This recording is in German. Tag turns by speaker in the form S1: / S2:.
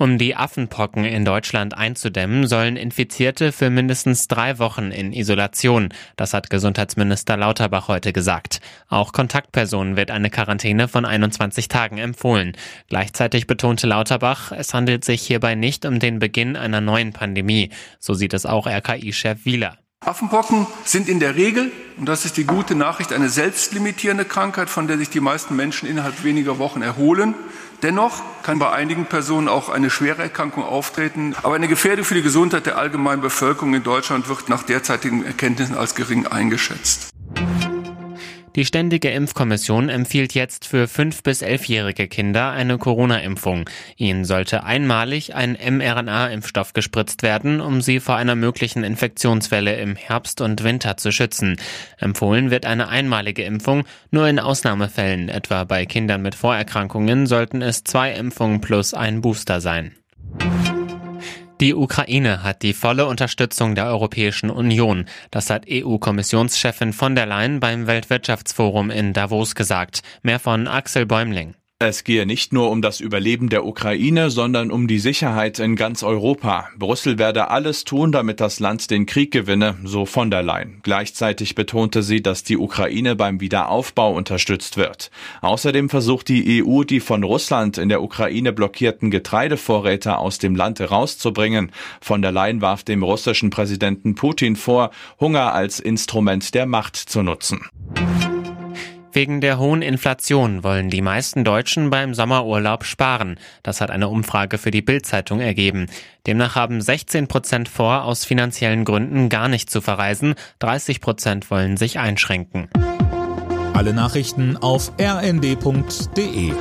S1: Um die Affenpocken in Deutschland einzudämmen, sollen Infizierte für mindestens drei Wochen in Isolation. Das hat Gesundheitsminister Lauterbach heute gesagt. Auch Kontaktpersonen wird eine Quarantäne von 21 Tagen empfohlen. Gleichzeitig betonte Lauterbach, es handelt sich hierbei nicht um den Beginn einer neuen Pandemie. So sieht es auch RKI-Chef Wieler.
S2: Affenpocken sind in der Regel, und das ist die gute Nachricht, eine selbstlimitierende Krankheit, von der sich die meisten Menschen innerhalb weniger Wochen erholen. Dennoch kann bei einigen Personen auch eine schwere Erkrankung auftreten. Aber eine Gefährdung für die Gesundheit der allgemeinen Bevölkerung in Deutschland wird nach derzeitigen Erkenntnissen als gering eingeschätzt.
S1: Die Ständige Impfkommission empfiehlt jetzt für 5- bis 11-jährige Kinder eine Corona-Impfung. Ihnen sollte einmalig ein mRNA-Impfstoff gespritzt werden, um sie vor einer möglichen Infektionswelle im Herbst und Winter zu schützen. Empfohlen wird eine einmalige Impfung. Nur in Ausnahmefällen, etwa bei Kindern mit Vorerkrankungen, sollten es zwei Impfungen plus ein Booster sein. Die Ukraine hat die volle Unterstützung der Europäischen Union. Das hat EU-Kommissionschefin von der Leyen beim Weltwirtschaftsforum in Davos gesagt. Mehr von Axel Bäumling.
S3: Es gehe nicht nur um das Überleben der Ukraine, sondern um die Sicherheit in ganz Europa. Brüssel werde alles tun, damit das Land den Krieg gewinne, so von der Leyen. Gleichzeitig betonte sie, dass die Ukraine beim Wiederaufbau unterstützt wird. Außerdem versucht die EU, die von Russland in der Ukraine blockierten Getreidevorräte aus dem Land herauszubringen. Von der Leyen warf dem russischen Präsidenten Putin vor, Hunger als Instrument der Macht zu nutzen.
S1: Wegen der hohen Inflation wollen die meisten Deutschen beim Sommerurlaub sparen. Das hat eine Umfrage für die Bild-Zeitung ergeben. Demnach haben 16 Prozent vor, aus finanziellen Gründen gar nicht zu verreisen. 30 Prozent wollen sich einschränken.
S4: Alle Nachrichten auf rnd.de